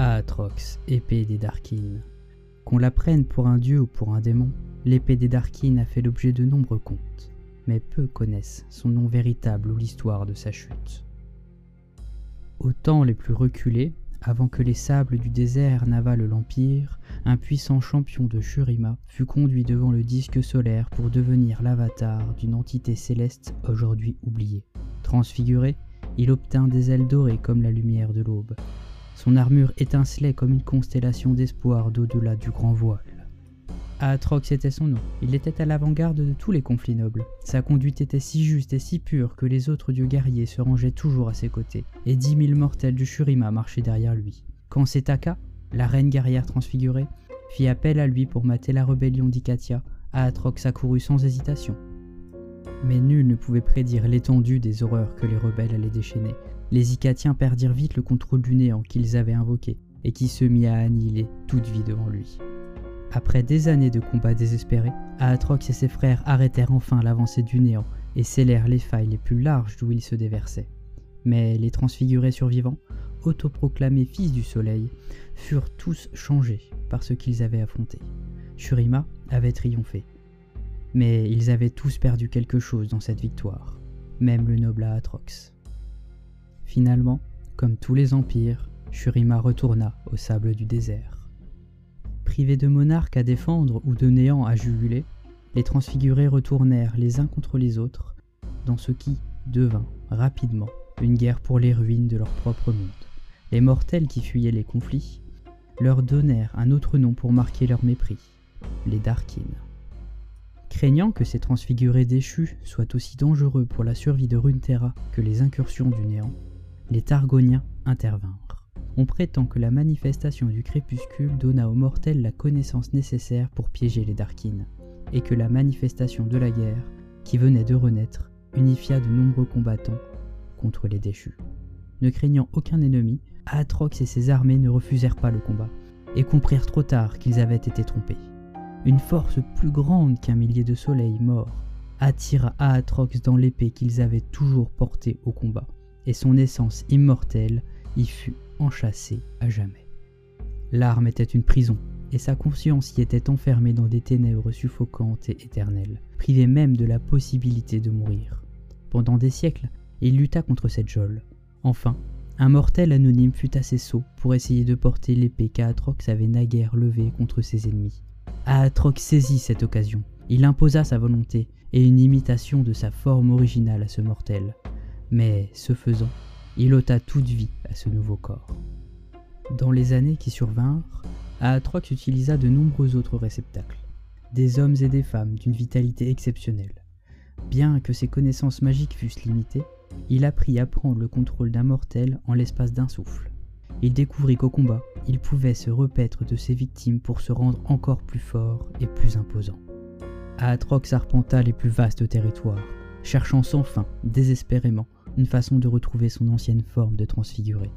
Aatrox, épée des Darkins. Qu'on la prenne pour un dieu ou pour un démon, l'épée des Darkins a fait l'objet de nombreux contes, mais peu connaissent son nom véritable ou l'histoire de sa chute. Au temps les plus reculés, avant que les sables du désert n'avalent l'Empire, un puissant champion de Shurima fut conduit devant le disque solaire pour devenir l'avatar d'une entité céleste aujourd'hui oubliée. Transfiguré, il obtint des ailes dorées comme la lumière de l'aube. Son armure étincelait comme une constellation d'espoir d'au-delà du grand voile. Aatrox était son nom. Il était à l'avant-garde de tous les conflits nobles. Sa conduite était si juste et si pure que les autres dieux guerriers se rangeaient toujours à ses côtés, et dix mille mortels du Shurima marchaient derrière lui. Quand Setaka, la reine guerrière transfigurée, fit appel à lui pour mater la rébellion d'Ikatia, Aatrox accourut sans hésitation. Mais nul ne pouvait prédire l'étendue des horreurs que les rebelles allaient déchaîner. Les Icatiens perdirent vite le contrôle du néant qu'ils avaient invoqué, et qui se mit à annihiler toute vie devant lui. Après des années de combats désespérés, Aatrox et ses frères arrêtèrent enfin l'avancée du néant et scellèrent les failles les plus larges d'où ils se déversaient. Mais les transfigurés survivants, autoproclamés fils du soleil, furent tous changés par ce qu'ils avaient affronté. Shurima avait triomphé. Mais ils avaient tous perdu quelque chose dans cette victoire, même le noble Aatrox. Finalement, comme tous les empires, Shurima retourna au sable du désert. Privés de monarques à défendre ou de néant à juguler, les transfigurés retournèrent les uns contre les autres dans ce qui devint rapidement une guerre pour les ruines de leur propre monde. Les mortels qui fuyaient les conflits leur donnèrent un autre nom pour marquer leur mépris, les Darkins. Craignant que ces transfigurés déchus soient aussi dangereux pour la survie de Runeterra que les incursions du néant, les Targoniens intervinrent on prétend que la manifestation du crépuscule donna aux mortels la connaissance nécessaire pour piéger les Darkins, et que la manifestation de la guerre, qui venait de renaître, unifia de nombreux combattants contre les déchus. Ne craignant aucun ennemi, Aatrox et ses armées ne refusèrent pas le combat, et comprirent trop tard qu'ils avaient été trompés. Une force plus grande qu'un millier de soleils morts attira Aatrox dans l'épée qu'ils avaient toujours portée au combat, et son essence immortelle y fut enchâssé à jamais. L'arme était une prison, et sa conscience y était enfermée dans des ténèbres suffocantes et éternelles, privé même de la possibilité de mourir. Pendant des siècles, il lutta contre cette geôle. Enfin, un mortel anonyme fut assez sot pour essayer de porter l'épée qu'Aatrox avait naguère levée contre ses ennemis. Aatrox saisit cette occasion. Il imposa sa volonté et une imitation de sa forme originale à ce mortel. Mais, ce faisant, il ôta toute vie à ce nouveau corps. Dans les années qui survinrent, Aatrox utilisa de nombreux autres réceptacles, des hommes et des femmes d'une vitalité exceptionnelle. Bien que ses connaissances magiques fussent limitées, il apprit à prendre le contrôle d'un mortel en l'espace d'un souffle. Il découvrit qu'au combat, il pouvait se repaître de ses victimes pour se rendre encore plus fort et plus imposant. Aatrox arpenta les plus vastes territoires, cherchant sans fin, désespérément, une façon de retrouver son ancienne forme de transfiguré.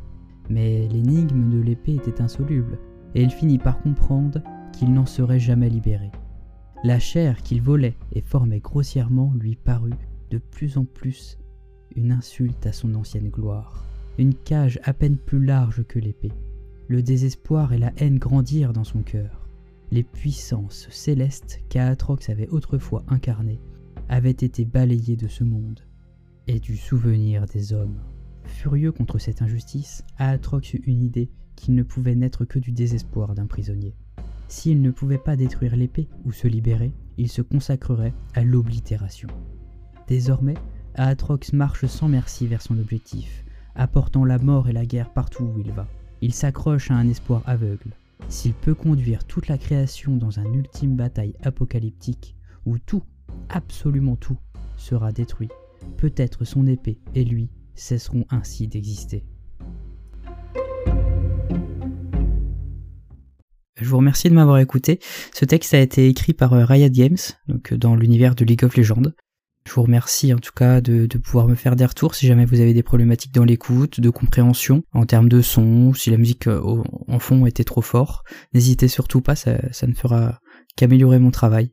Mais l'énigme de l'épée était insoluble, et il finit par comprendre qu'il n'en serait jamais libéré. La chair qu'il volait et formait grossièrement lui parut de plus en plus une insulte à son ancienne gloire, une cage à peine plus large que l'épée. Le désespoir et la haine grandirent dans son cœur. Les puissances célestes qu'Aatrox avait autrefois incarnées avaient été balayées de ce monde et du souvenir des hommes. Furieux contre cette injustice, Aatrox eut une idée qu'il ne pouvait naître que du désespoir d'un prisonnier. S'il ne pouvait pas détruire l'épée ou se libérer, il se consacrerait à l'oblitération. Désormais, Aatrox marche sans merci vers son objectif, apportant la mort et la guerre partout où il va. Il s'accroche à un espoir aveugle. S'il peut conduire toute la création dans un ultime bataille apocalyptique, où tout, absolument tout, sera détruit, peut-être son épée et lui cesseront ainsi d'exister. Je vous remercie de m'avoir écouté. Ce texte a été écrit par euh, Riot Games, donc euh, dans l'univers de League of Legends. Je vous remercie en tout cas de, pouvoir me faire des retours si jamais vous avez des problématiques dans l'écoute, de compréhension en termes de son, si la musique euh, en fond était trop fort. N'hésitez surtout pas, ça, ça ne fera qu'améliorer mon travail.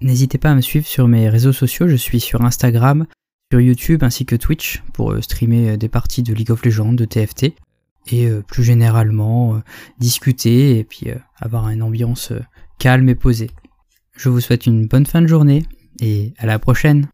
N'hésitez pas à me suivre sur mes réseaux sociaux, je suis sur Instagram, sur YouTube ainsi que Twitch pour euh, streamer euh, des parties de League of Legends, de TFT. et plus généralement discuter et puis avoir une ambiance calme et posée. Je vous souhaite une bonne fin de journée et à la prochaine